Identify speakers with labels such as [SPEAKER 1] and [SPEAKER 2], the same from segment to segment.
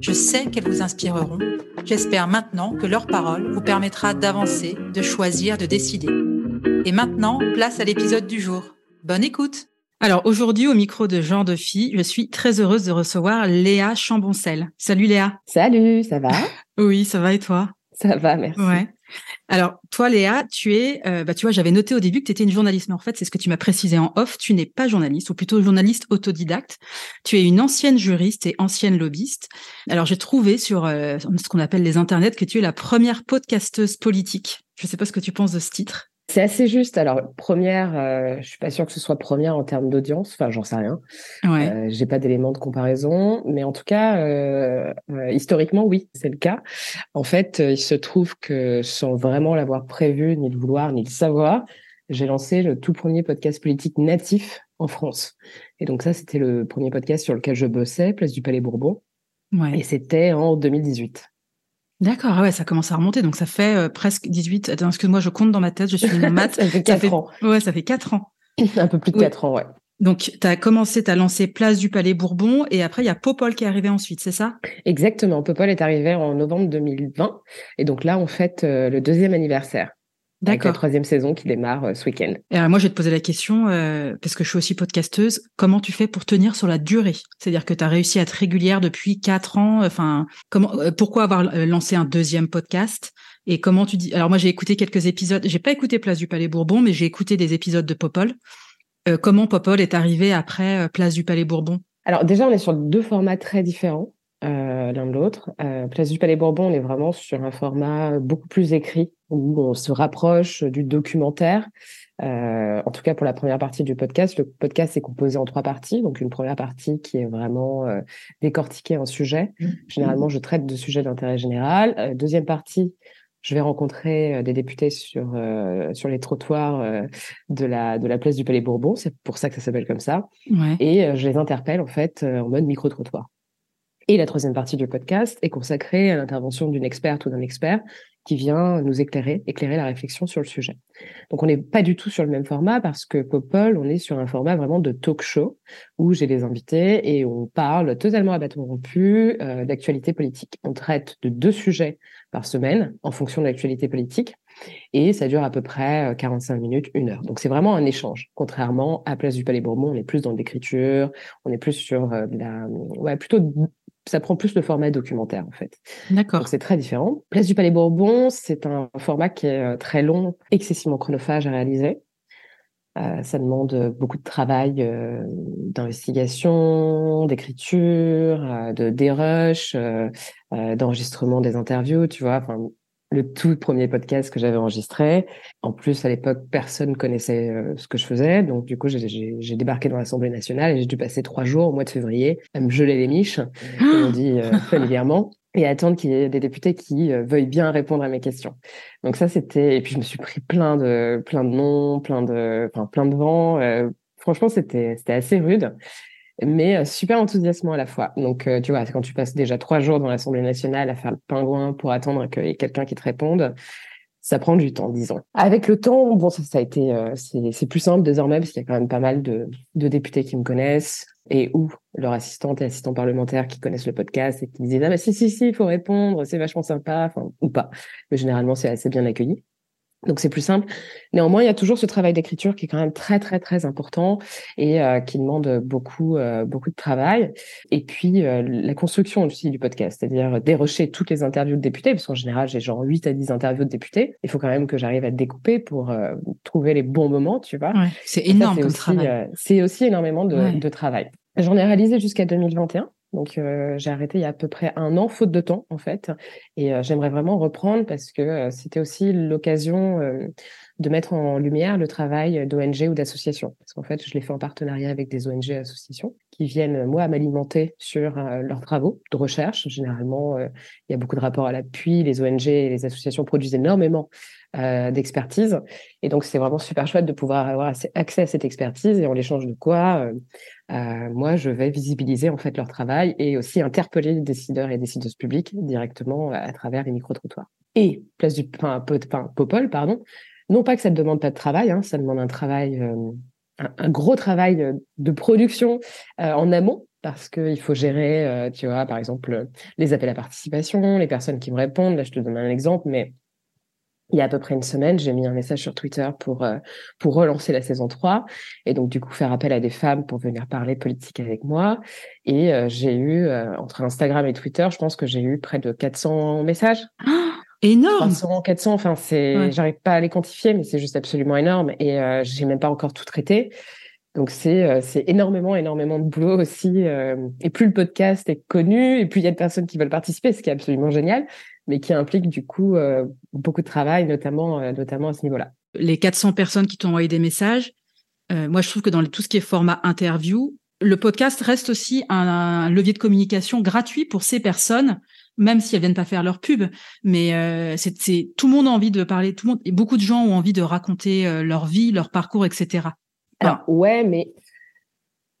[SPEAKER 1] Je sais qu'elles vous inspireront. J'espère maintenant que leur parole vous permettra d'avancer, de choisir, de décider. Et maintenant, place à l'épisode du jour. Bonne écoute alors aujourd'hui, au micro de Genre de Fille, je suis très heureuse de recevoir Léa Chamboncel. Salut Léa.
[SPEAKER 2] Salut, ça va?
[SPEAKER 1] Oui, ça va et toi?
[SPEAKER 2] Ça va, merci.
[SPEAKER 1] Ouais. Alors toi Léa, tu es, euh, bah tu vois, j'avais noté au début que tu étais une journaliste, mais en fait c'est ce que tu m'as précisé en off. Tu n'es pas journaliste, ou plutôt journaliste autodidacte. Tu es une ancienne juriste et ancienne lobbyiste. Alors j'ai trouvé sur euh, ce qu'on appelle les internets que tu es la première podcasteuse politique. Je ne sais pas ce que tu penses de ce titre.
[SPEAKER 2] C'est assez juste. Alors, première, euh, je suis pas sûre que ce soit première en termes d'audience. Enfin, j'en sais rien.
[SPEAKER 1] Ouais.
[SPEAKER 2] Euh, J'ai pas d'éléments de comparaison, mais en tout cas, euh, euh, historiquement, oui, c'est le cas. En fait, euh, il se trouve que sans vraiment l'avoir prévu, ni le vouloir, ni le savoir, j'ai lancé le tout premier podcast politique natif en France. Et donc ça, c'était le premier podcast sur lequel je bossais, Place du Palais Bourbon,
[SPEAKER 1] Ouais.
[SPEAKER 2] et c'était en 2018.
[SPEAKER 1] D'accord, ah ouais, ça commence à remonter, donc ça fait euh, presque 18. Attends, excuse-moi, je compte dans ma tête, je suis une maths.
[SPEAKER 2] ça fait quatre
[SPEAKER 1] fait-
[SPEAKER 2] ans,
[SPEAKER 1] Ouais, ça fait quatre ans.
[SPEAKER 2] un peu plus de
[SPEAKER 1] Oui.
[SPEAKER 2] quatre ans, ouais.
[SPEAKER 1] Donc, tu as commencé, tu as lancé Place du Palais Bourbon, et après, il y a Popol qui est arrivé ensuite, c'est ça?
[SPEAKER 2] Exactement. Popol est arrivé en novembre 2020. Et donc là, on fête euh, le deuxième anniversaire. Avec la
[SPEAKER 1] D'accord.
[SPEAKER 2] troisième saison qui démarre euh, ce week-end.
[SPEAKER 1] Et alors, moi, je vais te poser la question, euh, parce que je suis aussi podcasteuse, comment tu fais pour tenir sur la durée? C'est-à-dire que tu as réussi à être régulière depuis quatre ans, enfin, comment, euh, pourquoi avoir euh, lancé un deuxième podcast? Et comment tu dis Alors, moi, j'ai écouté quelques épisodes, j'ai pas écouté Place du Palais Bourbon, mais j'ai écouté des épisodes de Popol. Comment Popol est arrivé après Place du Palais Bourbon?
[SPEAKER 2] Alors déjà, on est sur deux formats très différents euh, l'un de l'autre. Euh, Place du Palais Bourbon, on est vraiment sur un format beaucoup plus écrit, où on se rapproche du documentaire. Euh, en tout cas, pour la première partie du podcast, le podcast est composé en trois parties. Donc, une première partie qui est vraiment euh, décortiquer un sujet. Généralement, je traite de sujets d'intérêt général. Euh, deuxième partie, je vais rencontrer des députés sur euh, sur les trottoirs euh, de la de la place du Palais Bourbon. C'est pour ça que ça s'appelle comme ça.
[SPEAKER 1] Ouais.
[SPEAKER 2] Et euh, je les interpelle en fait euh, en mode micro trottoir. Et la troisième partie du podcast est consacrée à l'intervention d'une experte ou d'un expert qui vient nous éclairer, éclairer la réflexion sur le sujet. Donc on n'est pas du tout sur le même format parce que Popol, on est sur un format vraiment de talk show où j'ai des invités et on parle totalement à bâton rompu euh, d'actualité politique. On traite de deux sujets par semaine en fonction de l'actualité politique et ça dure à peu près euh, 45 minutes, une heure. Donc c'est vraiment un échange. Contrairement à Place du Palais Bourbon, on est plus dans l'écriture, on est plus sur euh, la, ouais, plutôt, ça prend plus le format documentaire en fait.
[SPEAKER 1] D'accord.
[SPEAKER 2] Donc c'est très différent. Place du Palais Bourbon, c'est un format qui est euh, très long, excessivement chronophage à réaliser. Euh, ça demande beaucoup de travail euh, d'investigation, d'écriture, euh, de dérush, euh, euh, d'enregistrement des interviews, tu vois. Enfin, le tout premier podcast que j'avais enregistré. En plus, à l'époque, personne connaissait euh, ce que je faisais. Donc, du coup, j'ai- débarqué dans l'Assemblée nationale et j'ai dû passer trois jours au mois de février à me geler les miches, comme on dit euh, familièrement, et attendre qu'il y ait des députés qui euh, veuillent bien répondre à mes questions. Donc ça, c'était... Et puis, je me suis pris plein de, plein de noms, plein de, enfin, plein de vents. Euh, franchement, c'était c'était assez rude mais euh, super enthousiasmant à la fois. Donc, euh, tu vois, quand tu passes déjà trois jours dans l'Assemblée nationale à faire le pingouin pour attendre qu'il y ait quelqu'un qui te réponde, ça prend du temps, disons. Avec le temps, bon, ça, ça a été, euh, c'est plus simple désormais parce qu'il y a quand même pas mal de, de députés qui me connaissent et ou leurs assistantes et assistants parlementaires qui connaissent le podcast et qui disent ah mais si si si, il faut répondre, c'est vachement sympa, enfin ou pas. Mais généralement, c'est assez bien accueilli. Donc c'est plus simple. Néanmoins, il y a toujours ce travail d'écriture qui est quand même très très très important et euh, qui demande beaucoup euh, beaucoup de travail. Et puis euh, la construction aussi du podcast, c'est-à-dire dérocher toutes les interviews de députés, parce qu'en général j'ai genre 8 à 10 interviews de députés. Il faut quand même que j'arrive à découper pour trouver les bons moments, tu vois.
[SPEAKER 1] Ouais, c'est énorme comme travail.
[SPEAKER 2] c'est aussi énormément de, de travail. J'en ai réalisé jusqu'à 2021. Donc euh, j'ai arrêté il y a à peu près un an, faute de temps en fait. Et euh, j'aimerais vraiment reprendre parce que euh, c'était aussi l'occasion de mettre en lumière le travail d'ONG ou d'associations. Parce qu'en fait, je l'ai fait en partenariat avec des ONG et associations qui viennent, moi, m'alimenter sur leurs travaux de recherche. Généralement, il y a beaucoup de rapports à l'appui. Les ONG et les associations produisent énormément d'expertise. Et donc, c'est vraiment super chouette de pouvoir avoir accès à cette expertise et en l'échange de quoi euh, moi, je vais visibiliser en fait leur travail et aussi interpeller les décideurs et décideuses publiques directement à travers les micro-trottoirs. Et place du pain, pain, Popol, pardon. Non pas que ça ne demande pas de travail, hein, ça demande un travail, euh, un, gros travail de production euh, en amont parce qu'il faut gérer, tu vois, par exemple, les appels à participation, les personnes qui me répondent. Là, je te donne un exemple, mais il y a à peu près une semaine, j'ai mis un message sur Twitter pour euh, pour relancer la saison 3 et donc du coup faire appel à des femmes pour venir parler politique avec moi et euh, j'ai eu euh, entre Instagram et Twitter, je pense que j'ai eu près de 400 messages.
[SPEAKER 1] Oh, énorme.
[SPEAKER 2] 300, 400, enfin c'est j'arrive pas à les quantifier mais c'est juste absolument énorme et j'ai même pas encore tout traité. Donc c'est c'est énormément énormément de boulot aussi et plus le podcast est connu et plus il y a de personnes qui veulent participer, ce qui est absolument génial mais qui implique du coup euh, beaucoup de travail, notamment, euh, notamment à ce niveau-là.
[SPEAKER 1] Les 400 personnes qui t'ont envoyé des messages, euh, moi je trouve que dans tout ce qui est format interview, le podcast reste aussi un, levier de communication gratuit pour ces personnes, même si elles viennent pas faire leur pub. Mais c'est tout le monde a envie de parler, tout le monde, et beaucoup de gens ont envie de raconter leur vie, leur parcours, etc.
[SPEAKER 2] Alors ouais, mais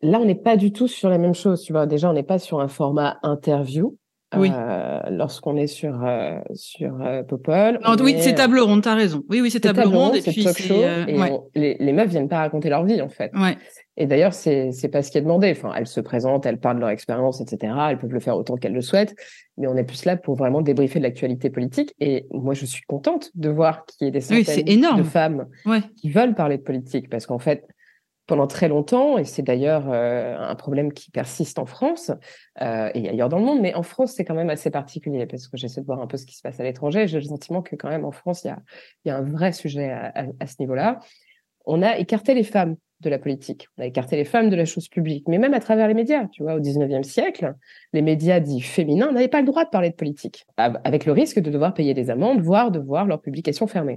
[SPEAKER 2] là on n'est pas du tout sur la même chose. Tu vois, déjà on n'est pas sur un format interview
[SPEAKER 1] oui.
[SPEAKER 2] Euh, lorsqu'on est sur euh, sur euh, Popol.
[SPEAKER 1] oui, c'est table ronde, t'as raison. Oui, oui, c'est table, ronde et puis
[SPEAKER 2] talk show, et les, les meufs viennent pas raconter leur vie en fait.
[SPEAKER 1] Ouais.
[SPEAKER 2] Et d'ailleurs, c'est c'est pas ce qui est demandé. Enfin, elles se présentent, elles parlent de leur expérience, etc. Elles peuvent le faire autant qu'elles le souhaitent, mais on est plus là pour vraiment débriefer de l'actualité politique. Et moi, je suis contente de voir qu'il y ait des centaines de femmes qui veulent parler de politique, parce qu'en fait, pendant très longtemps, et c'est d'ailleurs euh, un problème qui persiste en France euh, et ailleurs dans le monde, mais en France, c'est quand même assez particulier parce que j'essaie de voir un peu ce qui se passe à l'étranger. J'ai le sentiment que quand même en France, il y a, y a un vrai sujet à, à, ce niveau-là. On a écarté les femmes de la politique, on a écarté les femmes de la chose publique, mais même à travers les médias. Tu vois, au 19e siècle, les médias dits féminins n'avaient pas le droit de parler de politique, avec le risque de devoir payer des amendes, voire de voir leur publication fermée.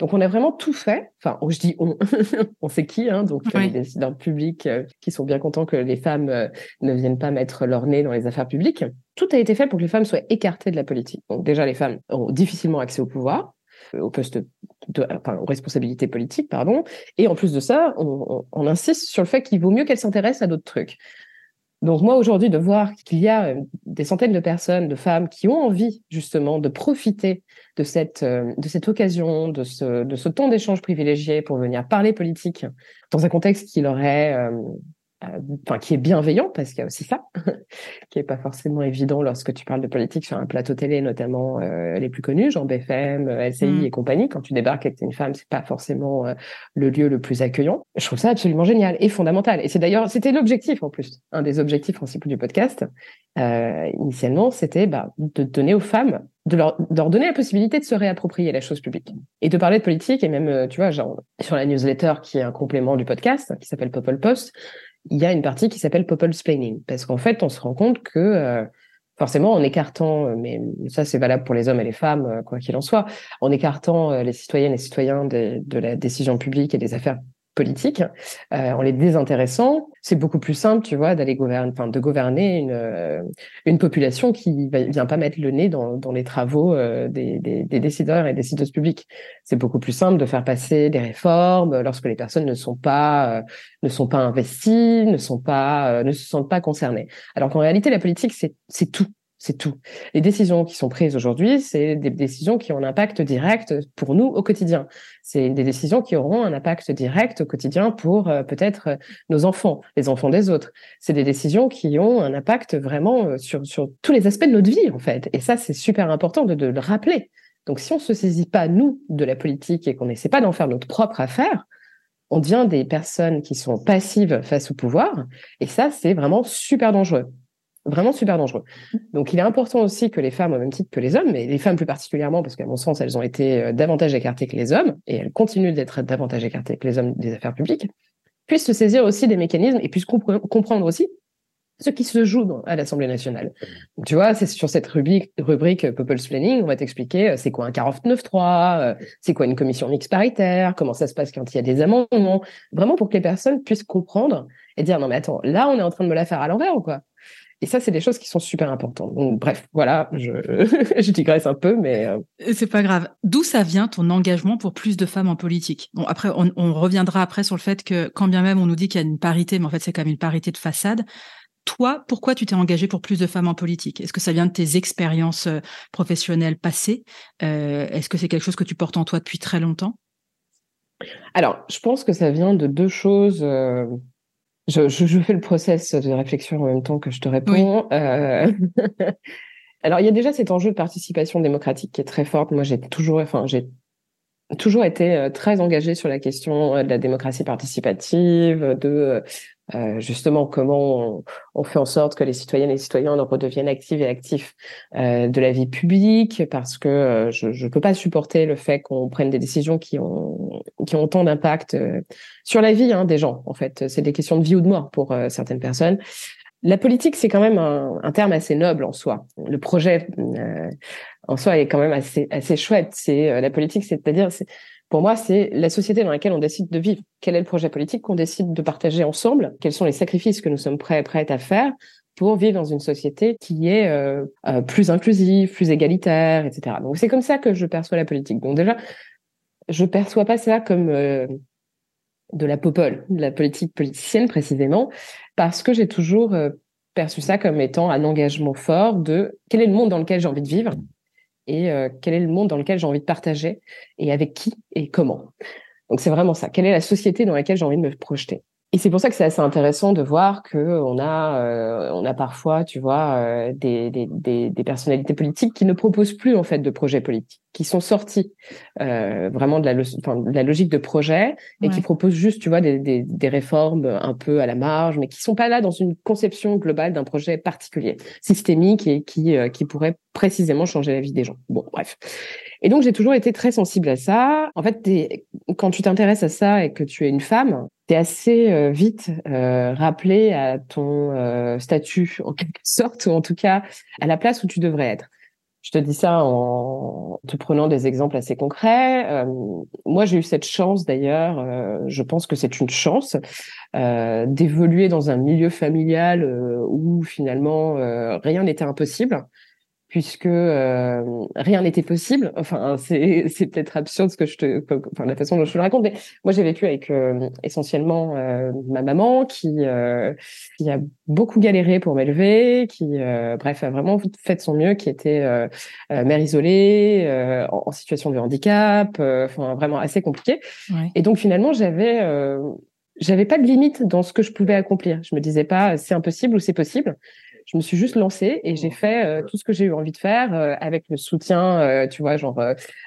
[SPEAKER 2] Donc on a vraiment tout fait. Enfin, je dis on, on sait qui, hein, donc les décideurs publics euh, qui sont bien contents que les femmes euh, ne viennent pas mettre leur nez dans les affaires publiques. Tout a été fait pour que les femmes soient écartées de la politique. Donc déjà, les femmes ont difficilement accès au pouvoir, euh, au poste de, enfin, aux responsabilités politiques, pardon. Et en plus de ça, on, on insiste sur le fait qu'il vaut mieux qu'elles s'intéressent à d'autres trucs. Donc moi aujourd'hui de voir qu'il y a euh, des centaines de personnes, de femmes qui ont envie justement de profiter de cette euh, de cette occasion, de ce de ce temps d'échange privilégié pour venir parler politique dans un contexte qui leur est euh, enfin qui est bienveillant parce qu'il y a aussi ça qui est pas forcément évident lorsque tu parles de politique sur un plateau télé notamment euh, les plus connus genre BFM LCI mm. et compagnie. Quand tu débarques avec une femme c'est pas forcément euh, le lieu le plus accueillant. Je trouve ça absolument génial et fondamental. Et c'est d'ailleurs c'était l'objectif en plus. Un des objectifs principaux du podcast initialement c'était bah, de donner aux femmes de leur, de leur, donner la possibilité de se réapproprier la chose publique et de parler de politique et même tu vois genre sur la newsletter qui est un complément du podcast qui s'appelle Popol Post il y a une partie qui s'appelle Popol Splaining, parce qu'en fait, on se rend compte que euh, forcément, en écartant, euh, mais ça c'est valable pour les hommes et les femmes, euh, quoi qu'il en soit, en écartant les citoyennes et citoyens de la décision publique et des affaires politique, euh, en les désintéressant, c'est beaucoup plus simple, tu vois, d'aller gouverner, enfin, de gouverner une euh, une population qui vient pas mettre le nez dans, dans les travaux euh, des, des, des, décideurs et décideuses publiques. C'est beaucoup plus simple de faire passer des réformes lorsque les personnes ne sont pas euh, ne sont pas investies, ne sont pas ne se sentent pas concernées. Alors qu'en réalité, la politique, c'est c'est tout. C'est tout. Les décisions qui sont prises aujourd'hui, c'est des décisions qui ont un impact direct pour nous au quotidien. C'est des décisions qui auront un impact direct au quotidien pour euh, peut-être euh, nos enfants, les enfants des autres. C'est des décisions qui ont un impact vraiment euh, sur, tous les aspects de notre vie, en fait. Et ça, c'est super important de, de le rappeler Donc, si on se saisit pas, nous, de la politique et qu'on n'essaie pas d'en faire notre propre affaire, on devient des personnes qui sont passives face au pouvoir. Et ça, c'est vraiment super dangereux. Vraiment super dangereux. Donc, il est important aussi que les femmes, au même titre que les hommes, mais les femmes plus particulièrement, parce qu'à mon sens, elles ont été euh, davantage écartées que les hommes, et elles continuent d'être davantage écartées que les hommes des affaires publiques, puissent se saisir aussi des mécanismes et puissent comprendre aussi ce qui se joue à l'Assemblée nationale. tu vois, c'est sur cette rubrique, rubrique People's Planning, on va t'expliquer euh, c'est quoi un 49.3, euh, c'est quoi une commission mixte paritaire, comment ça se passe quand il y a des amendements, vraiment pour que les personnes puissent comprendre et dire non mais attends, là on est en train de me la faire à l'envers ou quoi? Et ça, c'est des choses qui sont super importantes. Donc, bref, voilà, je, je digresse un peu, mais. Euh,
[SPEAKER 1] c'est pas grave. D'où ça vient ton engagement pour plus de femmes en politique? Bon, après, on, on, reviendra après sur le fait que, quand bien même on nous dit qu'il y a une parité, mais en fait, c'est quand même une parité de façade. Toi, pourquoi tu t'es engagé pour plus de femmes en politique? Est-ce que ça vient de tes expériences euh, professionnelles passées? Euh, Est-ce que c'est quelque chose que tu portes en toi depuis très longtemps?
[SPEAKER 2] Alors, je pense que ça vient de deux choses. Euh, je, fais le process de réflexion en même temps que je te réponds. Alors, il y a déjà cet enjeu de participation démocratique qui est très forte. Moi, j'ai toujours, enfin, j'ai toujours été très engagée sur la question de la démocratie participative, de euh, justement comment on, fait en sorte que les citoyennes et les citoyens redeviennent actifs et actifs euh, de la vie publique, parce que euh, je ne peux pas supporter le fait qu'on prenne des décisions qui ont qui ont tant d'impact sur la vie hein, des gens. En fait, c'est des questions de vie ou de mort pour certaines personnes. La politique, c'est quand même un, un, terme assez noble en soi. Le projet en soi est quand même assez assez chouette. C'est la politique, c'est-à-dire pour moi, c'est la société dans laquelle on décide de vivre. Quel est le projet politique qu'on décide de partager ensemble? Quels sont les sacrifices que nous sommes prêts, prêts à faire pour vivre dans une société qui est euh, euh, plus inclusive, plus égalitaire, etc. Donc c'est comme ça que je perçois la politique. Donc déjà, je perçois pas ça comme euh, de la popole, de la politique politicienne précisément, parce que j'ai toujours perçu ça comme étant un engagement fort de quel est le monde dans lequel j'ai envie de vivre et euh, quel est le monde dans lequel j'ai envie de partager et avec qui et comment. Donc c'est vraiment ça. Quelle est la société dans laquelle j'ai envie de me projeter? Et c'est pour ça que c'est assez intéressant de voir que on a, euh, on a parfois, tu vois, euh, des, des, des, des, personnalités politiques qui ne proposent plus en fait de projets politiques, qui sont sortis euh, vraiment de la, de la logique de projet et qui proposent juste, tu vois, des, des, des, réformes un peu à la marge, mais qui sont pas là dans une conception globale d'un projet particulier, systémique et qui euh, qui pourrait précisément changer la vie des gens. Bon, bref. Et donc j'ai toujours été très sensible à ça. En fait, quand tu t'intéresses à ça et que tu es une femme, t'es assez euh, vite euh, rappelé à ton euh, statut en quelque sorte, ou en tout cas à la place où tu devrais être. Je te dis ça en te prenant des exemples assez concrets. moi, j'ai eu cette chance d'ailleurs, je pense que c'est une chance, d'évoluer dans un milieu familial où finalement rien n'était impossible puisque euh, rien n'était possible. Enfin, c'est, c'est peut-être absurde ce que je te, enfin la façon dont je te le raconte, mais moi j'ai vécu avec euh, essentiellement euh, ma maman qui qui a beaucoup galéré pour m'élever, qui bref a vraiment fait de son mieux, qui était mère isolée, en, situation de handicap, enfin vraiment assez compliqué. Et donc finalement j'avais j'avais pas de limite dans ce que je pouvais accomplir. Je me disais pas c'est impossible ou c'est possible je me suis juste lancée et j'ai fait euh, tout ce que j'ai eu envie de faire euh, avec le soutien, euh, tu vois, genre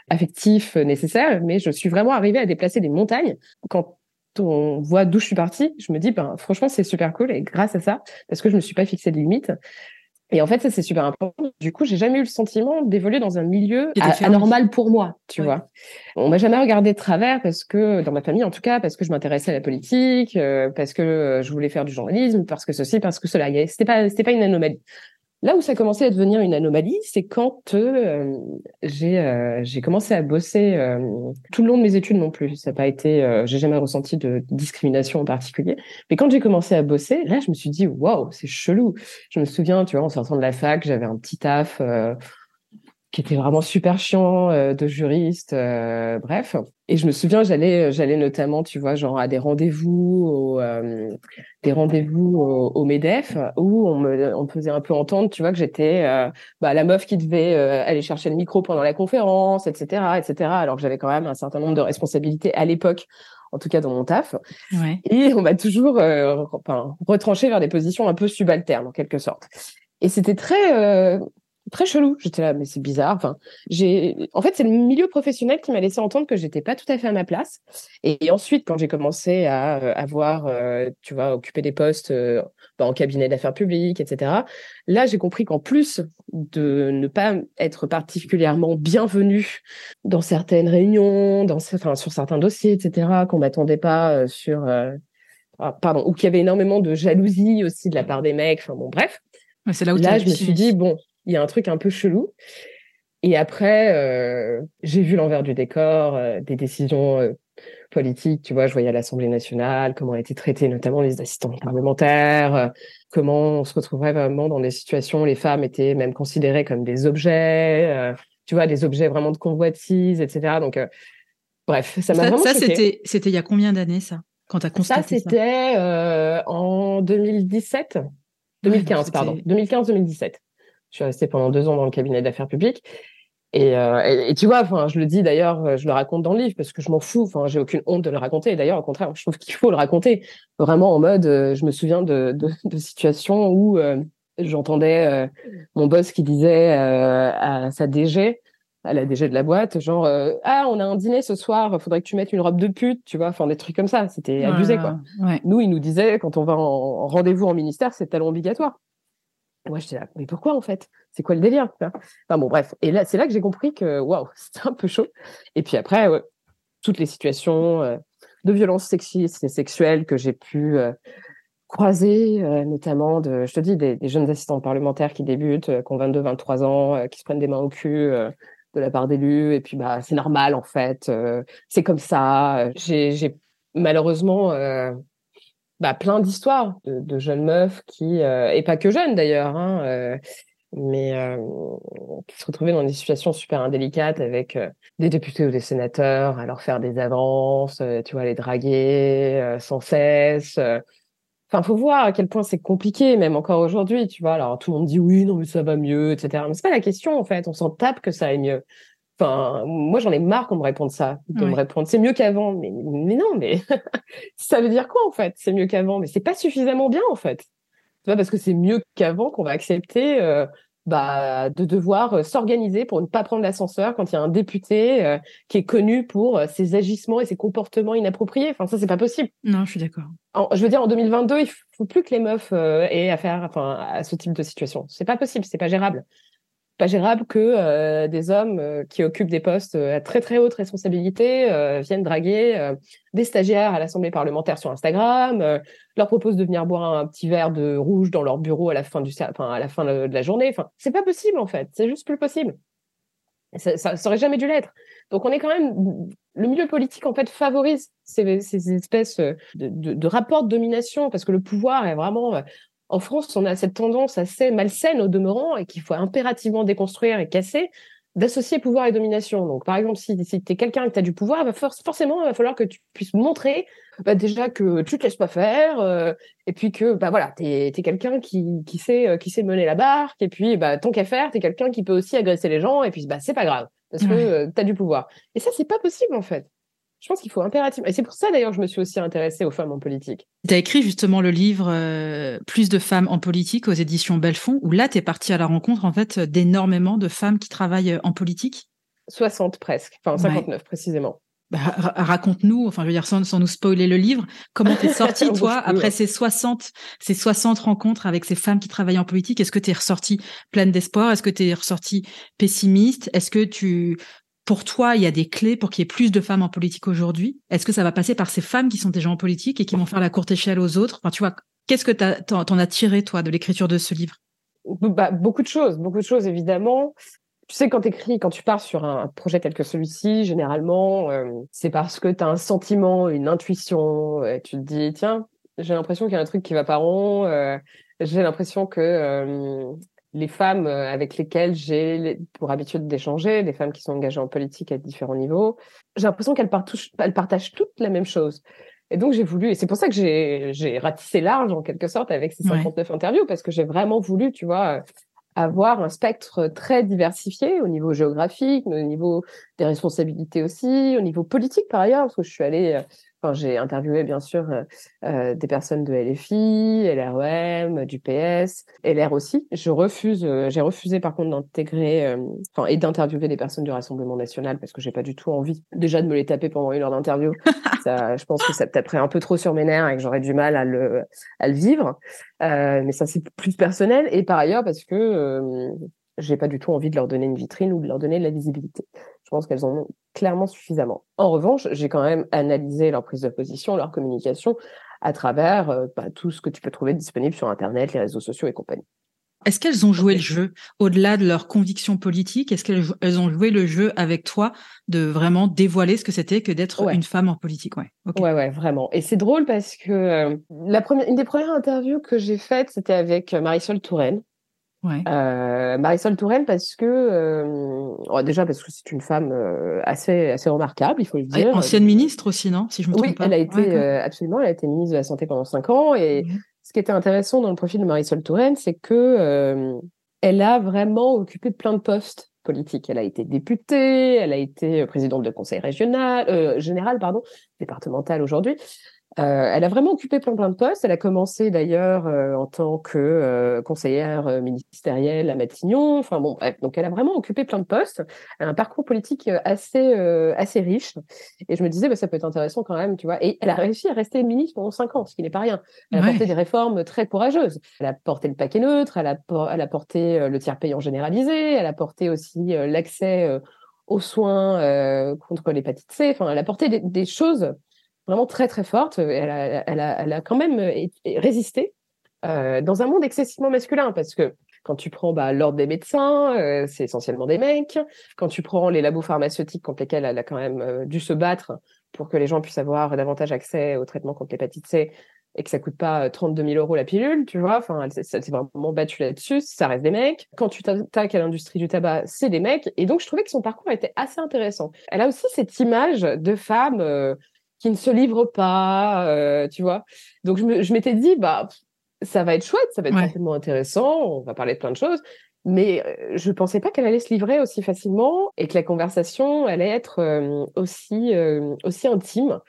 [SPEAKER 2] affectif nécessaire. Mais je suis vraiment arrivée à déplacer des montagnes. Quand on voit d'où je suis partie, je me dis, ben, franchement, c'est super cool et grâce à ça, parce que je me suis pas fixé de limite, et en fait, ça, c'est super important. Du coup, j'ai jamais eu le sentiment d'évoluer dans un milieu anormal pour moi, tu vois. On m'a jamais regardé de travers parce que, dans ma famille en tout cas, parce que je m'intéressais à la politique, euh, parce que je voulais faire du journalisme, parce que ceci, parce que cela. C'était pas, c'était pas une anomalie. Là où ça a commencé à devenir une anomalie, c'est quand euh, j'ai euh, j'ai commencé à bosser euh, tout le long de mes études non plus. Ça n'a pas été, j'ai jamais ressenti de discrimination en particulier. Mais quand j'ai commencé à bosser, là, je me suis dit waouh, c'est chelou. Je me souviens, tu vois, en sortant de la fac, j'avais un petit taf qui était vraiment super chiant euh, de juriste, euh, bref. Et je me souviens, j'allais, j'allais notamment, tu vois, genre à des rendez-vous, au, euh, des rendez-vous au, Medef, où on me, on faisait un peu entendre, tu vois, que j'étais bah, la meuf qui devait aller chercher le micro pendant la conférence, etc., etc. Alors que j'avais quand même un certain nombre de responsabilités à l'époque en tout cas dans mon taf. Ouais. Et on m'a toujours enfin, retranché vers des positions un peu subalternes, en quelque sorte. Et c'était très, très chelou. J'étais là, mais c'est bizarre. Enfin, j'ai, en fait, c'est le milieu professionnel qui m'a laissé entendre que j'étais pas tout à fait à ma place. Et, ensuite, quand j'ai commencé à avoir, tu vois, occupé des postes bah, en cabinet d'affaires publiques, etc. Là, j'ai compris qu'en plus de ne pas être particulièrement bienvenue dans certaines réunions, dans, enfin, sur certains dossiers, etc., qu'on m'attendait pas sur ah, pardon, ou qu'il y avait énormément de jalousie aussi de la part des mecs. Enfin bon, bref.
[SPEAKER 1] c'est là où
[SPEAKER 2] là, je me suis dit bon, il y a un truc un peu chelou. Et après, euh, j'ai vu l'envers du décor, euh, des décisions euh, politiques. Tu vois, je voyais à l'Assemblée nationale comment été traités notamment les assistants parlementaires, comment on se retrouvait vraiment dans des situations où les femmes étaient même considérées comme des objets. tu vois, des objets vraiment de convoitise, etc. Donc, bref, ça m'a vraiment
[SPEAKER 1] Ça, c'était, c'était il y a combien d'années ça quand tu as constaté
[SPEAKER 2] ça? c'était en 2017, 2015 pardon, 2015-2017. Je suis restée pendant deux ans dans le cabinet d'affaires publiques. Euh, et, et, tu vois, enfin, je le dis d'ailleurs, euh, je le raconte dans le livre parce que je m'en fous. Enfin, j'ai aucune honte de le raconter. D'ailleurs, au contraire, je trouve qu'il faut le raconter. Vraiment en mode, euh, je me souviens de, de, de situations où j'entendais mon boss qui disait à sa DG, à la DG de la boîte, genre ah, on a un dîner ce soir, faudrait que tu mettes une robe de pute, tu vois, enfin des trucs comme ça. C'était abusé quoi. Nous, il nous disait quand on va en rendez-vous en ministère, c'est talent obligatoire. Moi, j'étais là, mais pourquoi en fait? C'est quoi le délire Enfin bon, bref. Et là, c'est là que j'ai compris que waouh, c'était un peu chaud. Et puis après, toutes les situations euh, de violence sexistes et sexuelles que j'ai pu euh, croiser, euh, notamment de, je te dis, des, jeunes assistants parlementaires qui débutent, qui ont 22, 23 ans, qui se prennent des mains au cul de la part d'élus. Et puis, bah, c'est normal en fait. c'est comme ça. J'ai malheureusement bah, plein d'histoires de, jeunes meufs qui, euh, et pas que jeunes d'ailleurs, hein, euh, mais euh, qui se retrouvaient dans des situations super indélicates avec des députés ou des sénateurs, à leur faire des avances, tu vois, les draguer sans cesse. Enfin, faut voir à quel point c'est compliqué, même encore aujourd'hui, tu vois. Alors, tout le monde dit oui, non, mais ça va mieux, etc. Mais c'est pas la question, en fait. On s'en tape que ça aille mieux. Enfin, moi, j'en ai marre qu'on me réponde ça, de me répondre c'est mieux qu'avant. Mais, mais non, mais ça veut dire quoi en fait? C'est mieux qu'avant, mais c'est pas suffisamment bien en fait. Tu vois, parce que c'est mieux qu'avant qu'on va accepter euh, bah, de devoir euh, s'organiser pour ne pas prendre l'ascenseur quand il y a un député euh, qui est connu pour ses agissements et ses comportements inappropriés. Enfin, ça, c'est pas possible.
[SPEAKER 1] Non, je suis d'accord.
[SPEAKER 2] Je veux dire, en 2022, il faut plus que les meufs aient affaire enfin, à ce type de situation. C'est pas possible, c'est pas gérable pas gérable que euh, des hommes euh, qui occupent des postes euh, à très très haute responsabilité viennent draguer des stagiaires à l'Assemblée parlementaire sur Instagram, leur proposent de venir boire un petit verre de rouge dans leur bureau à la fin de la journée. Enfin, c'est pas possible en fait, c'est juste plus possible. Ça, ça, aurait jamais dû l'être. Donc on est quand même le milieu politique en fait favorise ces, ces espèces de, rapports de domination parce que le pouvoir est vraiment en France, on a cette tendance assez malsaine au demeurant et qu'il faut impérativement déconstruire et casser d'associer pouvoir et domination. Donc, par exemple, si, si tu es quelqu'un qui a du pouvoir, forcément, il va falloir que tu puisses montrer bah, déjà que tu te laisses pas faire, euh, et puis que bah voilà, tu es, quelqu'un qui, qui, sait, euh, qui sait mener la barque, et puis bah, tant qu'à faire, tu es quelqu'un qui peut aussi agresser les gens, et puis bah, c'est pas grave, parce que euh, tu as du pouvoir. Et ça, c'est pas possible en fait je pense qu'il faut impérativement. Et c'est pour ça d'ailleurs que je me suis aussi intéressée aux femmes en politique.
[SPEAKER 1] Tu as écrit justement le livre euh, Plus de femmes en politique aux éditions Belfond, où là, tu es partie à la rencontre en fait d'énormément de femmes qui travaillent euh, en politique.
[SPEAKER 2] 60 presque, enfin 59 précisément.
[SPEAKER 1] Bah, raconte-nous, enfin je veux dire sans, nous spoiler le livre, comment t'es sortie toi après ces 60 ces 60 rencontres avec ces femmes qui travaillent en politique? Est-ce que tu es ressortie pleine d'espoir? Est-ce que tu es ressortie pessimiste? Est-ce que tu pour toi, il y a des clés pour qu'il y ait plus de femmes en politique aujourd'hui? Est-ce que ça va passer par ces femmes qui sont déjà en politique et qui vont faire la courte échelle aux autres? Enfin, Tu vois, qu'est-ce que t'en as tiré, toi, de l'écriture de ce livre?
[SPEAKER 2] Bah, Beaucoup de choses, beaucoup de choses, évidemment. Tu sais, quand tu écris, quand tu pars sur un projet tel que celui-ci, généralement, euh, c'est parce que tu as un sentiment, une intuition. Et tu te dis, tiens, j'ai l'impression qu'il y a un truc qui va pas rond. Euh, j'ai l'impression que euh, les femmes euh, avec lesquelles j'ai pour habitude d'échanger, les femmes qui sont engagées en politique à différents niveaux, j'ai l'impression qu'elles partagent toutes la même chose. Et donc j'ai voulu, et c'est pour ça que j'ai ratissé large en quelque sorte avec ces 59 interviews, parce que j'ai vraiment voulu, tu vois, avoir un spectre très diversifié au niveau géographique, au niveau des responsabilités aussi, au niveau politique par ailleurs, parce que je suis allée euh, Enfin, j'ai interviewé bien sûr des personnes de LFI, LREM, du PS, LR aussi. Je refuse, j'ai refusé par contre d'intégrer, enfin et d'interviewer des personnes du Rassemblement national parce que j'ai pas du tout envie déjà de me les taper pendant une heure d'interview. ça, je pense que ça taperait un peu trop sur mes nerfs et que j'aurais du mal à le, à le vivre. mais ça c'est plus personnel et par ailleurs parce que j'ai pas du tout envie de leur donner une vitrine ou de leur donner de la visibilité. Je pense qu'elles en ont clairement suffisamment. En revanche, j'ai quand même analysé leur prise de position, leur communication à travers euh, bah, tout ce que tu peux trouver disponible sur Internet, les réseaux sociaux et compagnie.
[SPEAKER 1] Est-ce qu'elles ont joué le jeu au-delà de leurs convictions politiques? Est-ce qu'elles ont joué le jeu avec toi de vraiment dévoiler ce que c'était que d'être une femme en politique?
[SPEAKER 2] Ouais, ouais, ouais, vraiment. Et c'est drôle parce que euh, la première, une des premières interviews que j'ai faites, c'était avec Marisol Touraine, Ouais. Euh, Marisol Touraine parce que euh, déjà parce que c'est une femme euh, assez assez remarquable, il faut le dire.
[SPEAKER 1] Ancienne ministre aussi, non Si je me trompe
[SPEAKER 2] oui,
[SPEAKER 1] pas.
[SPEAKER 2] elle a été euh, absolument, elle a été ministre de la santé pendant cinq ans et ce qui était intéressant dans le profil de Marisol Touraine, c'est que euh, elle a vraiment occupé plein de postes politiques. Elle a été députée, elle a été présidente de conseil régional, général, pardon, départemental aujourd'hui. Euh, elle a vraiment occupé plein plein de postes. Elle a commencé d'ailleurs euh, en tant que euh, conseillère ministérielle à Matignon. Enfin bon, bref, donc elle a vraiment occupé plein de postes. Elle a un parcours politique assez assez riche. Et je me disais, bah, ça peut être intéressant quand même, tu vois. Et elle a réussi à rester ministre pendant cinq ans, ce qui n'est pas rien. Elle a porté des réformes très courageuses. Elle a porté le paquet neutre. Elle a, elle a porté le tiers payant généralisé. Elle a porté aussi l'accès aux soins contre l'hépatite C. Enfin, elle a porté des, des choses vraiment très très forte. Elle a, elle a, elle a quand même euh, résisté euh, dans un monde excessivement masculin parce que quand tu prends bah, l'ordre des médecins, euh, c'est essentiellement des mecs. Quand tu prends les labos pharmaceutiques contre lesquels elle a quand même dû se battre pour que les gens puissent avoir davantage accès au traitement contre l'hépatite C et que ça coûte pas 32 000 euros la pilule, tu vois. Enfin, elle s'est vraiment battue là-dessus. Ça reste des mecs. Quand tu t'attaques à l'industrie du tabac, c'est des mecs. Et donc, je trouvais que son parcours était assez intéressant. Elle a aussi cette image de femme qui ne se livrent pas, euh, tu vois. Donc je m'étais dit, bah, ça va être chouette, ça va être complètement intéressant, on va parler de plein de choses. Mais euh, je pensais pas qu'elle allait se livrer aussi facilement et que la conversation allait être euh, aussi, aussi intime.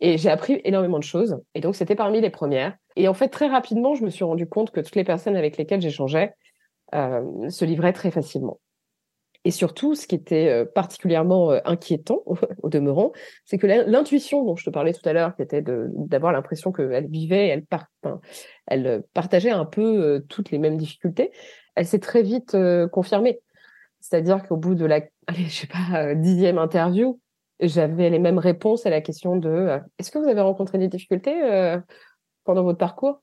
[SPEAKER 2] Et j'ai appris énormément de choses. Et donc, c'était parmi les premières. Et en fait, très rapidement, je me suis rendu compte que toutes les personnes avec lesquelles j'échangeais se livraient très facilement. Et surtout, ce qui était euh, particulièrement euh, inquiétant au demeurant, c'est que l'intuition dont je te parlais tout à l'heure, qui était d'avoir l'impression qu'elle vivait, elle, euh, partageait un peu toutes les mêmes difficultés, elle s'est très vite confirmée. C'est-à-dire qu'au bout de la, dixième interview, j'avais les mêmes réponses à la question de est-ce que vous avez rencontré des difficultés pendant votre parcours?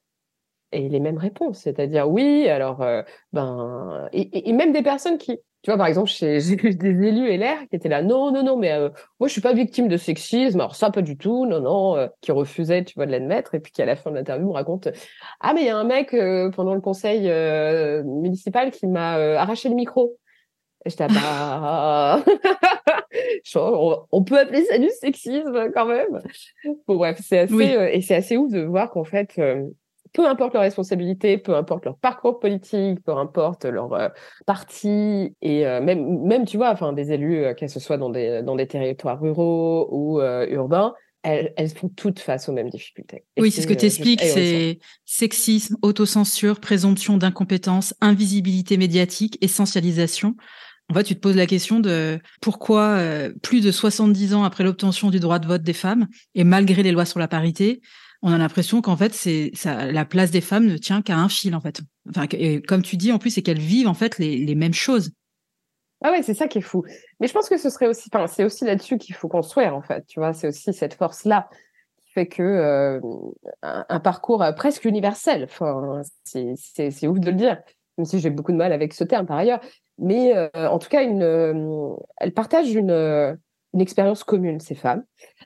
[SPEAKER 2] Et les mêmes réponses, c'est-à-dire oui, alors ben et, même des personnes qui tu vois, par exemple, j'ai eu des élus LR qui étaient là, non, non, non, mais euh, moi, je suis pas victime de sexisme, alors ça, pas du tout, non, non, euh, qui refusaient, tu vois, de l'admettre, et puis qui, à la fin de l'interview, me raconte, ah, mais il y a un mec, euh, pendant le conseil municipal, qui m'a arraché le micro. Et j'étais bah, on, on peut appeler ça du sexisme, quand même. Bon, bref, c'est assez, et c'est assez ouf de voir qu'en fait, peu importe leur responsabilité, peu importe leur parcours politique, peu importe leur euh, parti et euh, même même tu vois, enfin des élus, euh, que ce soit dans des dans des territoires ruraux ou urbains, elles, elles, font toutes face aux mêmes difficultés.
[SPEAKER 1] oui, c'est ce que tu expliques, c'est sexisme, autocensure, présomption d'incompétence, invisibilité médiatique, essentialisation. En fait, tu te poses la question de pourquoi plus de 70 ans après l'obtention du droit de vote des femmes et malgré les lois sur la parité, on a l'impression qu'en fait, c'est ça, la place des femmes ne tient qu'à un fil en fait. Enfin, et comme tu dis en plus, c'est qu'elles vivent en fait les, les mêmes choses.
[SPEAKER 2] Ah ouais, c'est ça qui est fou. Mais je pense que ce serait aussi, enfin, c'est aussi là-dessus qu'il faut construire en fait. Tu vois, c'est aussi cette force-là qui fait que euh, un, parcours euh, presque universel. Enfin, c'est c'est ouf de le dire, même si j'ai beaucoup de mal avec ce terme par ailleurs. Mais euh, en tout cas, une, elle partage une une expérience commune, ces femmes.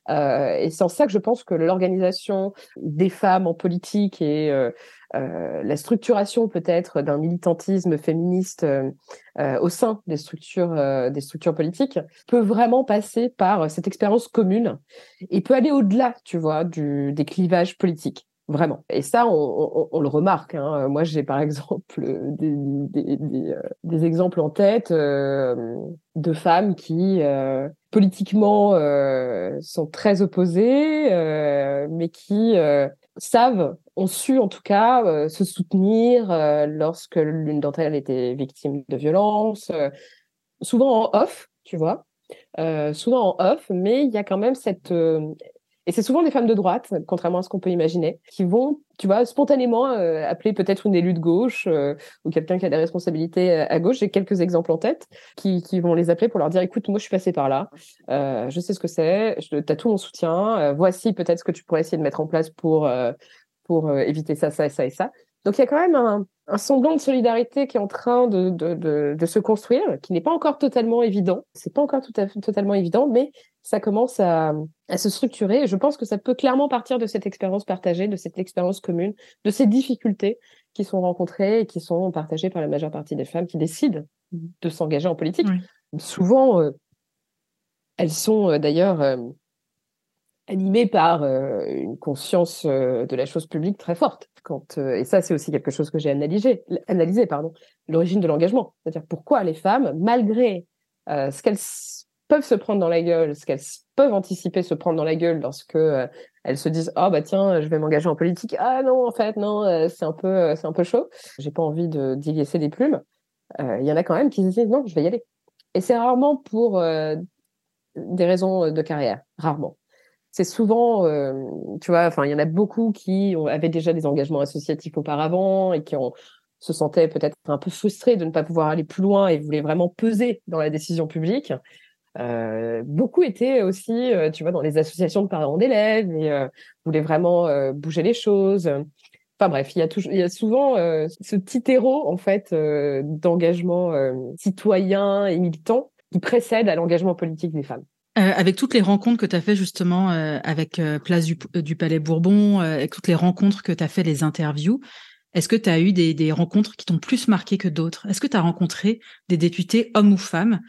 [SPEAKER 2] Euh, et c'est en ça que je pense que l'organisation des femmes en politique et euh, euh, la structuration peut-être d'un militantisme féministe au sein des structures, des structures politiques peut vraiment passer par cette expérience commune et peut aller au-delà, tu vois, du, des clivages politiques. Vraiment. Et ça, on, le remarque. Hein. Moi, j'ai par exemple des, des, des, exemples en tête de femmes qui, politiquement, sont très opposées, mais qui savent, ont su en tout cas euh, se soutenir euh, lorsque l'une d'entre elles était victime de violence, euh, souvent en off, tu vois, souvent en off, mais il y a quand même cette et c'est souvent des femmes de droite, contrairement à ce qu'on peut imaginer, qui vont, tu vois, spontanément appeler peut-être une élue de gauche ou quelqu'un qui a des responsabilités à gauche. J'ai quelques exemples en tête qui, qui vont les appeler pour leur dire, écoute, moi je suis passée par là, je sais ce que c'est, tu as tout mon soutien, voici peut-être ce que tu pourrais essayer de mettre en place pour pour euh, éviter ça, ça, ça et ça. Donc il y a quand même un, un semblant de solidarité qui est en train de, de, de, de se construire, qui n'est pas encore totalement évident. C'est pas encore tout à fait totalement évident, mais ça commence à, à se structurer. Et je pense que ça peut clairement partir de cette expérience partagée, de cette expérience commune, de ces difficultés qui sont rencontrées et qui sont partagées par la majeure partie des femmes qui décident de s'engager en politique. Souvent, euh, elles sont euh, d'ailleurs animé par euh, une conscience euh, de la chose publique très forte. Quand, euh, et ça, c'est aussi quelque chose que j'ai analysé, analysé pardon, l'origine de l'engagement. C'est-à-dire pourquoi les femmes, malgré ce qu'elles peuvent se prendre dans la gueule, ce qu'elles peuvent anticiper se prendre dans la gueule lorsque elles se disent oh bah tiens je vais m'engager en politique. Ah non en fait non c'est un peu c'est un peu chaud. J'ai pas envie de d'y laisser des plumes. Il y en a quand même qui se disent non je vais y aller. Et c'est rarement pour des raisons de carrière rarement. C'est souvent, euh, tu vois, enfin, il y en a beaucoup qui avaient déjà des engagements associatifs auparavant et qui se sentaient peut-être un peu frustrés de ne pas pouvoir aller plus loin et voulaient vraiment peser dans la décision publique. Euh, beaucoup étaient aussi, euh, tu vois, dans les associations de parents d'élèves et voulaient vraiment bouger les choses. Enfin bref, il y a, toujours, il y a souvent ce petit en fait d'engagement citoyen et militant qui précède à l'engagement politique des femmes.
[SPEAKER 1] Euh, avec toutes les rencontres que tu as fait justement euh, avec euh, Place du, Palais Bourbon, avec toutes les rencontres que tu as fait, les interviews, est-ce que tu as eu des, rencontres qui t'ont plus marqué que d'autres? Est-ce que tu as rencontré des députés, hommes ou femmes,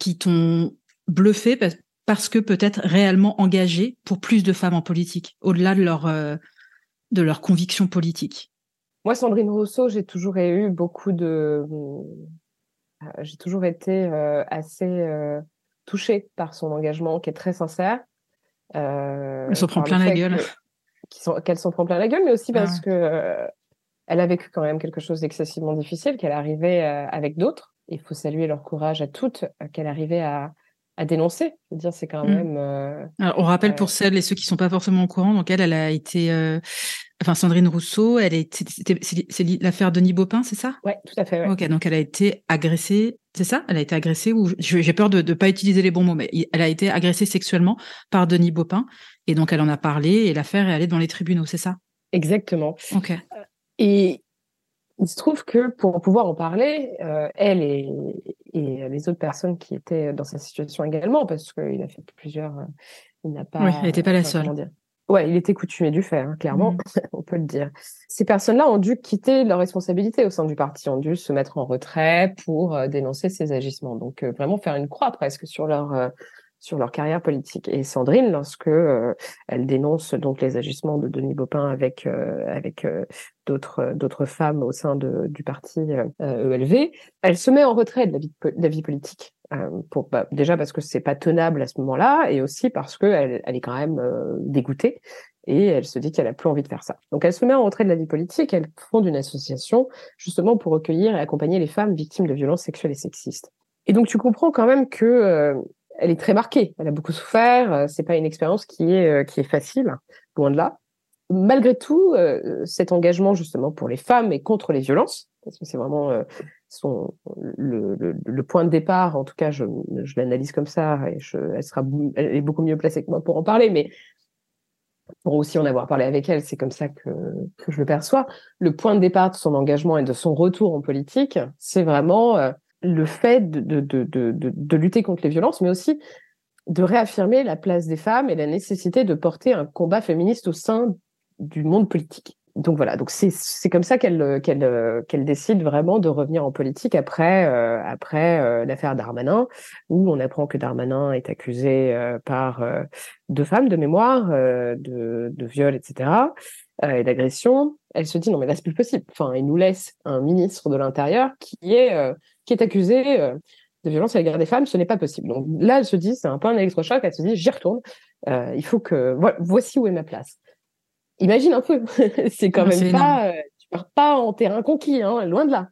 [SPEAKER 1] qui t'ont bluffé parce, que peut-être réellement engagés pour plus de femmes en politique, au-delà de leur, de leur conviction politique?
[SPEAKER 2] Moi, Sandrine Rousseau, j'ai toujours eu beaucoup de... J'ai toujours été assez touchée par son engagement qui est très sincère.
[SPEAKER 1] Euh, elle s'en prend plein la gueule.
[SPEAKER 2] Qu'elle s'en prend plein la gueule, mais aussi parce que euh, elle a vécu quand même quelque chose d'excessivement difficile, qu'elle arrivait euh, avec d'autres. Il faut saluer leur courage à toutes, euh, qu'elle arrivait à, à dénoncer. Je veux dire, c'est quand mm. même. Euh,
[SPEAKER 1] Alors, on rappelle pour celles et ceux qui sont pas forcément au courant. Donc elle, elle a été, euh, enfin Sandrine Rousseau, elle est, c'est l'affaire Denis Baupin, c'est ça?
[SPEAKER 2] Ouais, tout à fait. Ouais.
[SPEAKER 1] Ok, donc elle a été agressée, c'est ça? Elle a été agressée ou j'ai peur de ne pas utiliser les bons mots, mais elle a été agressée sexuellement par Denis Baupin et donc elle en a parlé et l'affaire est allée dans les tribunaux, c'est ça?
[SPEAKER 2] Exactement.
[SPEAKER 1] Ok.
[SPEAKER 2] Et il se trouve que pour pouvoir en parler, euh, elle et, et, les autres personnes qui étaient dans sa situation également, parce qu'il a fait plusieurs, euh, il n'a pas.
[SPEAKER 1] Oui, elle n'était pas la seule.
[SPEAKER 2] Ouais, il était coutumé du faire, hein, clairement, mmh. on peut le dire. Ces personnes-là ont dû quitter leurs responsabilités au sein du parti, ont dû se mettre en retrait pour euh, dénoncer ces agissements. Donc vraiment faire une croix presque sur leur sur leur carrière politique. Et Sandrine, lorsque euh, elle dénonce donc les agissements de Denis Baupin avec euh, avec euh, d'autres d'autres femmes au sein de, du parti ELV, e elle se met en retrait de la vie, de la vie politique. pour bah, déjà parce que c'est pas tenable à ce moment-là, et aussi parce que elle, elle est quand même dégoûtée et elle se dit qu'elle a plus envie de faire ça. Donc elle se met en retrait de la vie politique, elle fonde une association justement pour recueillir et accompagner les femmes victimes de violences sexuelles et sexistes. Et donc tu comprends quand même que elle est très marquée. Elle a beaucoup souffert. Euh, c'est pas une expérience qui est euh, qui est facile, loin de là. Malgré tout, euh, cet engagement justement pour les femmes et contre les violences, parce que c'est vraiment son le, le, point de départ. En tout cas, je, je l'analyse comme ça et je, elle sera elle est beaucoup mieux placée que moi pour en parler, mais pour aussi en avoir parlé avec elle, c'est comme ça que, que je le perçois. Le point de départ de son engagement et de son retour en politique, c'est vraiment le fait de, de, de, de, lutter contre les violences, mais aussi de réaffirmer la place des femmes et la nécessité de porter un combat féministe au sein du monde politique. Donc voilà, donc c'est comme ça qu'elle qu'elle qu'elle décide vraiment de revenir en politique après euh, après euh, l'affaire Darmanin où on apprend que Darmanin est accusé euh, par deux femmes de mémoire de de viol etc. et d'agression, elle se dit non mais là c'est plus possible. Enfin, il nous laisse un ministre de l'Intérieur qui est qui est accusé de violence à l'égard des femmes, ce n'est pas possible. Donc là, elle se dit, c'est un peu un électrochoc, elle se dit, j'y retourne, il faut que, voici où est ma place. Imagine un peu, c'est quand même pas, tu pars pas en terrain conquis, hein, loin de là.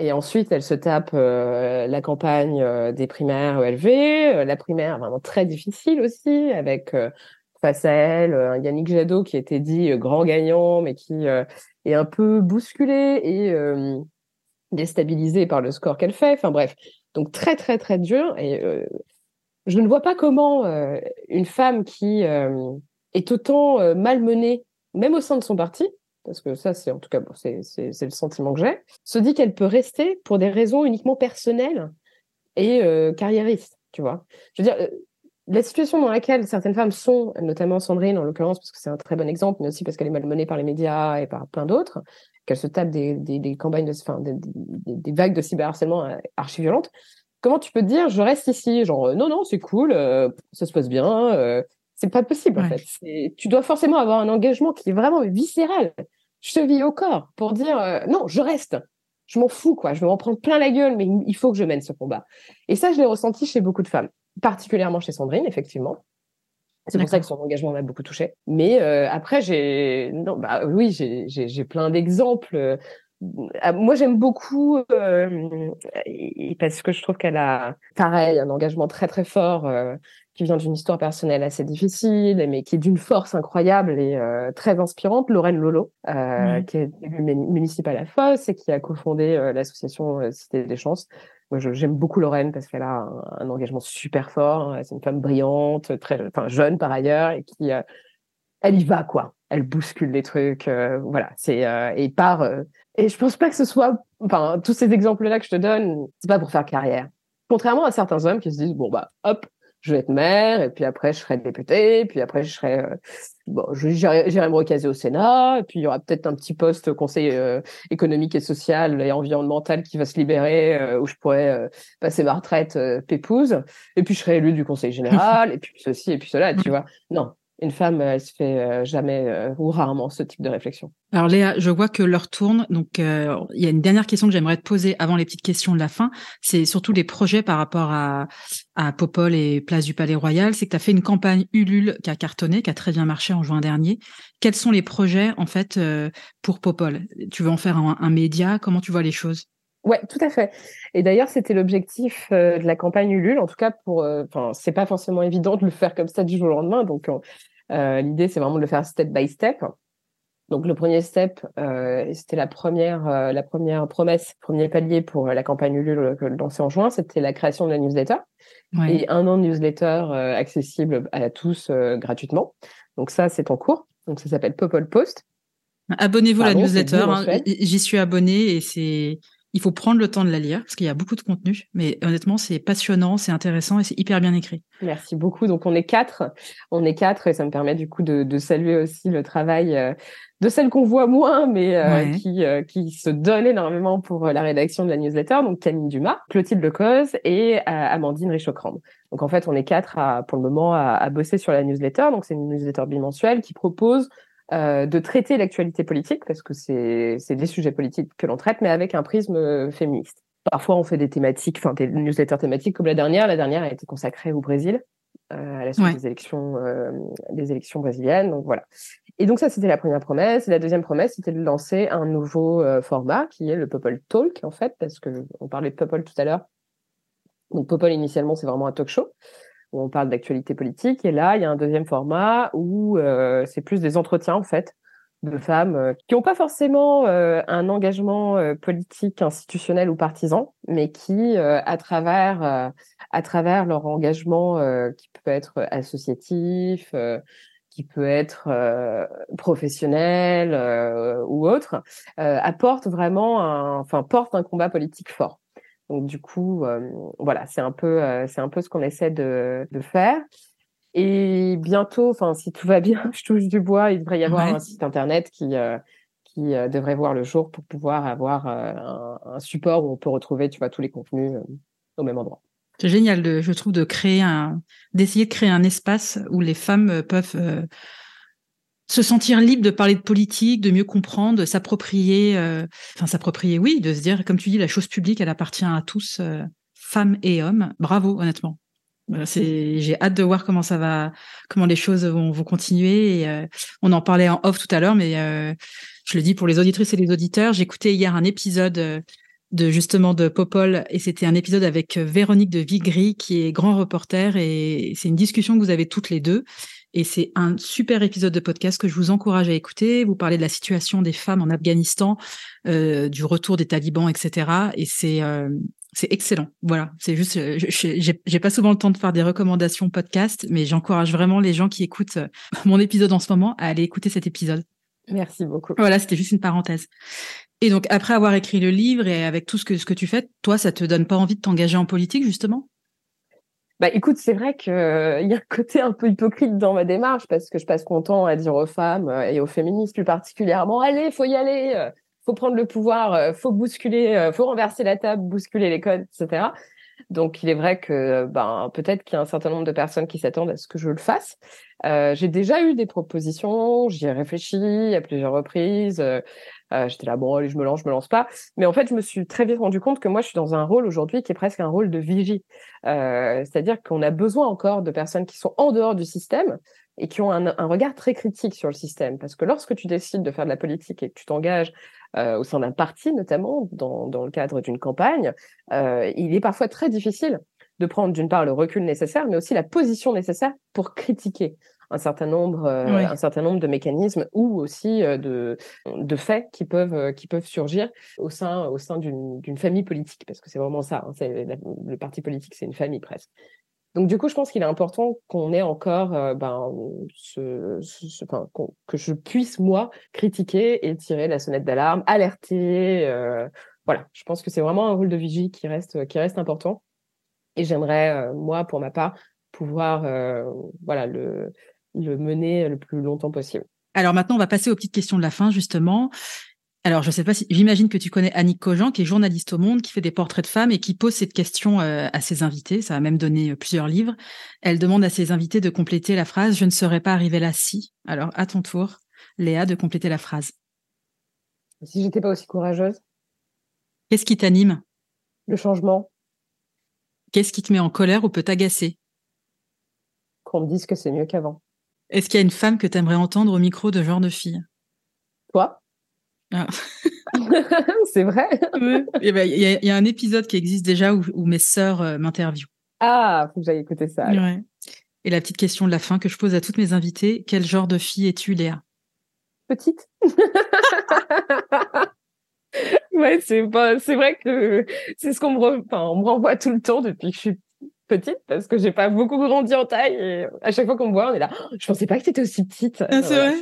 [SPEAKER 2] Et ensuite, elle se tape euh, la campagne euh, des primaires ELV, euh, la primaire vraiment très difficile aussi, avec face à elle un Yannick Jadot qui était dit grand gagnant, mais qui est un peu bousculé et déstabilisé par le score qu'elle fait. Enfin bref, donc très très très dur. Et je ne vois pas comment une femme qui est autant malmenée, même au sein de son parti, parce que ça, c'est en tout cas, c'est le sentiment que j'ai, se dit qu'elle peut rester pour des raisons uniquement personnelles et euh, carriéristes, tu vois. Je veux dire, euh, la situation dans laquelle certaines femmes sont, notamment Sandrine en l'occurrence, parce que c'est un très bon exemple, mais aussi parce qu'elle est malmenée par les médias et par plein d'autres, qu'elle se tape des, des, des campagnes, de, enfin, des, des, vagues de cyberharcèlement euh, archi-violentes, comment tu peux te dire, je reste ici Genre, euh, non, non, c'est cool, ça se passe bien, c'est pas possible en fait. Tu dois forcément avoir un engagement qui est vraiment viscéral, cheville au corps, pour dire euh, non, je reste. Je m'en fous quoi. Je vais m'en prendre plein la gueule, mais il faut que je mène ce combat. Et ça, je l'ai ressenti chez beaucoup de femmes, particulièrement chez Sandrine, effectivement. C'est pour ça que son engagement m'a beaucoup touchée. Mais euh, après, j'ai non, bah oui, j'ai plein d'exemples. Euh, moi, j'aime beaucoup parce que je trouve qu'elle a, pareil, un engagement très très fort qui vient d'une histoire personnelle assez difficile, mais qui est d'une force incroyable et euh, très inspirante, Lorraine Lolo, euh, qui est municipale à Fosse et qui a cofondé euh, l'association Cité des Chances. Moi, j'aime beaucoup Lorraine parce qu'elle a un, engagement super fort. C'est une femme brillante, très, enfin jeune par ailleurs, et qui, elle y va quoi. Elle bouscule les trucs, voilà. C'est et part. et je pense pas que ce soit, enfin, tous ces exemples-là que je te donne, c'est pas pour faire carrière. Contrairement à certains hommes qui se disent bon bah hop, je vais être maire, et puis après, je serai député, et puis après, je serai, euh, bon, j'irai me recaser au Sénat, et puis il y aura peut-être un petit poste au conseil euh, économique et social et environnemental qui va se libérer, euh, où je pourrais passer ma retraite pépouse, et puis je serai élu du conseil général, et puis ceci, et puis cela, tu vois. Non, une femme, elle se fait euh, jamais euh, ou rarement ce type de réflexion.
[SPEAKER 1] Alors Léa, je vois que l'heure tourne, donc euh, il y a une dernière question que j'aimerais te poser avant les petites questions de la fin. C'est surtout les projets par rapport à, à Popol et Place du Palais Royal. C'est que tu as fait une campagne Ulule qui a cartonné, qui a très bien marché en juin dernier. Quels sont les projets en fait pour Popol? Tu veux en faire un, un média? Comment tu vois les choses?
[SPEAKER 2] Ouais, tout à fait. Et d'ailleurs, c'était l'objectif de la campagne Ulule. En tout cas, pour, enfin, c'est pas forcément évident de le faire comme ça du jour au lendemain. Donc, euh, l'idée, c'est vraiment de le faire step by step. Donc le premier step, euh, c'était la première, euh, la première promesse, premier palier pour la campagne Ulule lancée en juin, c'était la création de la newsletter et un an de newsletter accessible à tous gratuitement. Donc ça, c'est en cours. Donc ça s'appelle Popol Post.
[SPEAKER 1] Abonnez-vous à la newsletter. Hein. J'y suis abonné et c'est il faut prendre le temps de la lire parce qu'il y a beaucoup de contenu, mais honnêtement, c'est passionnant, c'est intéressant et c'est hyper bien écrit.
[SPEAKER 2] Merci beaucoup. Donc, on est quatre. On est quatre et ça me permet du coup de, saluer aussi le travail euh, de celles qu'on voit moins, mais euh, qui, euh, qui se donnent énormément pour la rédaction de la newsletter. Donc, Camille Dumas, Clotilde Lecoz et Amandine Richocrande. Donc, en fait, on est quatre à, pour le moment à, à bosser sur la newsletter. Donc, c'est une newsletter bimensuelle qui propose euh, de traiter l'actualité politique, parce que c'est des sujets politiques que l'on traite, mais avec un prisme euh, féministe. Parfois, on fait des thématiques, enfin des newsletters thématiques comme la dernière. La dernière a été consacrée au Brésil, euh, à la suite des élections, euh, des élections brésiliennes. Donc voilà. Et donc ça, c'était la première promesse. Et la deuxième promesse, c'était de lancer un nouveau format qui est le Popol Talk, en fait, parce que on parlait de Popol tout à l'heure. Donc Popol, initialement, c'est vraiment un talk show où on parle d'actualité politique. Et là, il y a un deuxième format où euh, c'est plus des entretiens, en fait, de femmes euh, qui n'ont pas forcément euh, un engagement politique, institutionnel ou partisan, mais qui, à travers à travers leur engagement qui peut être associatif, qui peut être professionnel ou autre, apportent vraiment, enfin portent un combat politique fort. Donc du coup, euh, voilà, c'est un peu, euh, c'est un peu ce qu'on essaie de, faire. Et bientôt, enfin si tout va bien, je touche du bois, il devrait y avoir un site internet qui euh, qui devrait voir le jour pour pouvoir avoir un, support où on peut retrouver, tu vois, tous les contenus au même endroit.
[SPEAKER 1] C'est génial, de, je trouve, de créer un, d'essayer de créer un espace où les femmes peuvent se sentir libre de parler de politique, de mieux comprendre, de s'approprier, euh, enfin s'approprier, oui, de se dire, comme tu dis, la chose publique, elle appartient à tous, euh, femmes et hommes. Bravo, honnêtement. C'est, j'ai hâte de voir comment ça va, comment les choses vont, vont continuer. Et, euh, on en parlait en off tout à l'heure, mais je le dis pour les auditrices et les auditeurs. J'écoutais hier un épisode de justement de Popol et c'était un épisode avec Véronique de Vigry qui est grand reporter et c'est une discussion que vous avez toutes les deux et c'est un super épisode de podcast que je vous encourage à écouter. Vous parlez de la situation des femmes en Afghanistan, euh, du retour des talibans, etc. Et c'est euh, c'est excellent. Voilà, c'est juste, euh, j'ai pas souvent le temps de faire des recommandations podcast, mais j'encourage vraiment les gens qui écoutent euh, mon épisode en ce moment à aller écouter cet épisode.
[SPEAKER 2] Merci beaucoup.
[SPEAKER 1] Voilà, c'était juste une parenthèse. Et donc après avoir écrit le livre et avec tout ce que ce que tu fais, toi, ça te donne pas envie de t'engager en politique justement?
[SPEAKER 2] Bah écoute, c'est vrai qu'il euh, y a un côté un peu hypocrite dans ma démarche parce que je passe mon temps à dire aux femmes euh, et aux féministes plus particulièrement, allez, faut y aller, euh, faut prendre le pouvoir, faut bousculer, faut renverser la table, bousculer les codes, etc. Donc il est vrai que ben peut-être qu'il y a un certain nombre de personnes qui s'attendent à ce que je le fasse. J'ai déjà eu des propositions, j'y ai réfléchi à plusieurs reprises. Euh, J'étais là, bon, allez, je me lance, je me lance pas. Mais en fait, je me suis très vite rendu compte que moi, je suis dans un rôle aujourd'hui qui est presque un rôle de vigie. Euh, C'est-à-dire qu'on a besoin encore de personnes qui sont en dehors du système et qui ont un, un, regard très critique sur le système. Parce que lorsque tu décides de faire de la politique et que tu t'engages euh, au sein d'un parti, notamment dans, dans le cadre d'une campagne, euh, il est parfois très difficile de prendre d'une part le recul nécessaire, mais aussi la position nécessaire pour critiquer un certain nombre, euh, un certain nombre de mécanismes ou aussi euh, de, de faits qui peuvent, euh, qui peuvent surgir au sein, au sein d'une famille politique, parce que c'est vraiment ça. Hein, le parti politique, c'est une famille presque. Donc du coup, je pense qu'il est important qu'on ait encore, ben, ce, enfin, que je puisse moi critiquer et tirer la sonnette d'alarme, alerter. voilà, je pense que c'est vraiment un rôle de vigie qui reste, qui reste important. Et j'aimerais, moi, pour ma part, pouvoir, voilà, le, le mener le plus longtemps possible.
[SPEAKER 1] Alors maintenant, on va passer aux petites questions de la fin, justement. Alors, je ne sais pas si, j'imagine que tu connais Annick Cogent, qui est journaliste au Monde, qui fait des portraits de femmes et qui pose cette question euh, à ses invités. Ça a même donné euh, plusieurs livres. Elle demande à ses invités de compléter la phrase Je ne serais pas arrivée là si. Alors, à ton tour, Léa, de compléter la phrase.
[SPEAKER 2] Si j'étais pas aussi courageuse.
[SPEAKER 1] Qu'est-ce qui t'anime?
[SPEAKER 2] Le changement.
[SPEAKER 1] Qu'est-ce qui te met en colère ou peut t'agacer?
[SPEAKER 2] Qu'on me dise que c'est mieux qu'avant.
[SPEAKER 1] Est-ce qu'il y a une femme que tu aimerais entendre au micro de genre de fille?
[SPEAKER 2] Toi ah. C'est vrai
[SPEAKER 1] eh ben, Il y, a un épisode qui existe déjà où, mes sœurs euh, m'interviewent.
[SPEAKER 2] Ah, faut que j'aille écouter ça.
[SPEAKER 1] Et la petite question de la fin que je pose à toutes mes invitées, quel genre de fille es-tu, Léa?
[SPEAKER 2] Petite. ouais, c'est c'est vrai que c'est ce qu'on me, me renvoie tout le temps depuis que je suis petite parce que j'ai pas beaucoup grandi en taille et à chaque fois qu'on me voit on est là oh, je pensais pas que tu étais aussi petite
[SPEAKER 1] ah, c'est vrai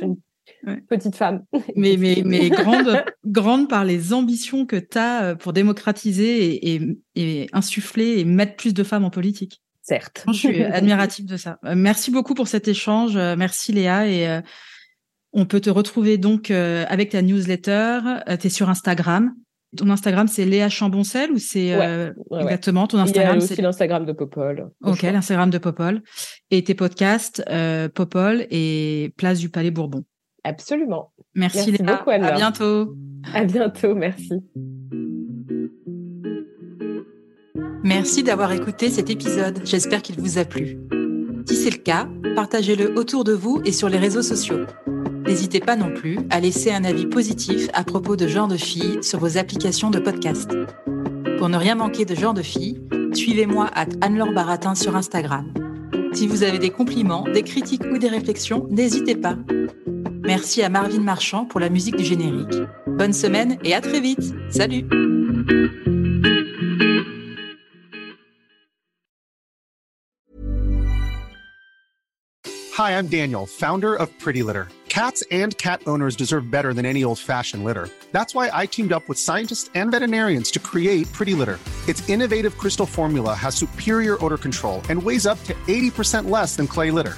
[SPEAKER 2] petite femme.
[SPEAKER 1] Mais mais mais grande grande par les ambitions que tu as euh, pour démocratiser et, et, insuffler et mettre plus de femmes en politique.
[SPEAKER 2] Certes.
[SPEAKER 1] Je suis admirative de ça. Euh, merci beaucoup pour cet échange. Euh, merci Léa. Et on peut te retrouver donc avec ta newsletter. Tu es sur Instagram. Ton Instagram, c'est Léa Chamboncel ou c'est euh, exactement ton Instagram
[SPEAKER 2] Il y a aussi l'Instagram de Popol.
[SPEAKER 1] Ok, l'Instagram de Popol. Et tes podcasts, euh, Popol et Place du Palais Bourbon.
[SPEAKER 2] Absolument.
[SPEAKER 1] Merci, Léa. beaucoup, Anna. À bientôt.
[SPEAKER 2] À bientôt, merci.
[SPEAKER 1] Merci d'avoir écouté cet épisode. J'espère qu'il vous a plu. Si c'est le cas, partagez-le autour de vous et sur les réseaux sociaux. N'hésitez pas non plus à laisser un avis positif à propos de Genre de Filles sur vos applications de podcast. Pour ne rien manquer de Genre de Filles, suivez-moi à Anne-Laure Baratin sur Instagram. Si vous avez des compliments, des critiques ou des réflexions, n'hésitez pas. Merci à Marvin Marchand pour la musique du générique. Bonne semaine et à très vite. Salut
[SPEAKER 3] Hi, I'm Daniel, founder of Pretty Litter. Cats and cat owners deserve better than any old-fashioned litter. That's why I teamed up with scientists and veterinarians to create Pretty Litter. Its innovative crystal formula has superior odor control and weighs up to 80% less than clay litter.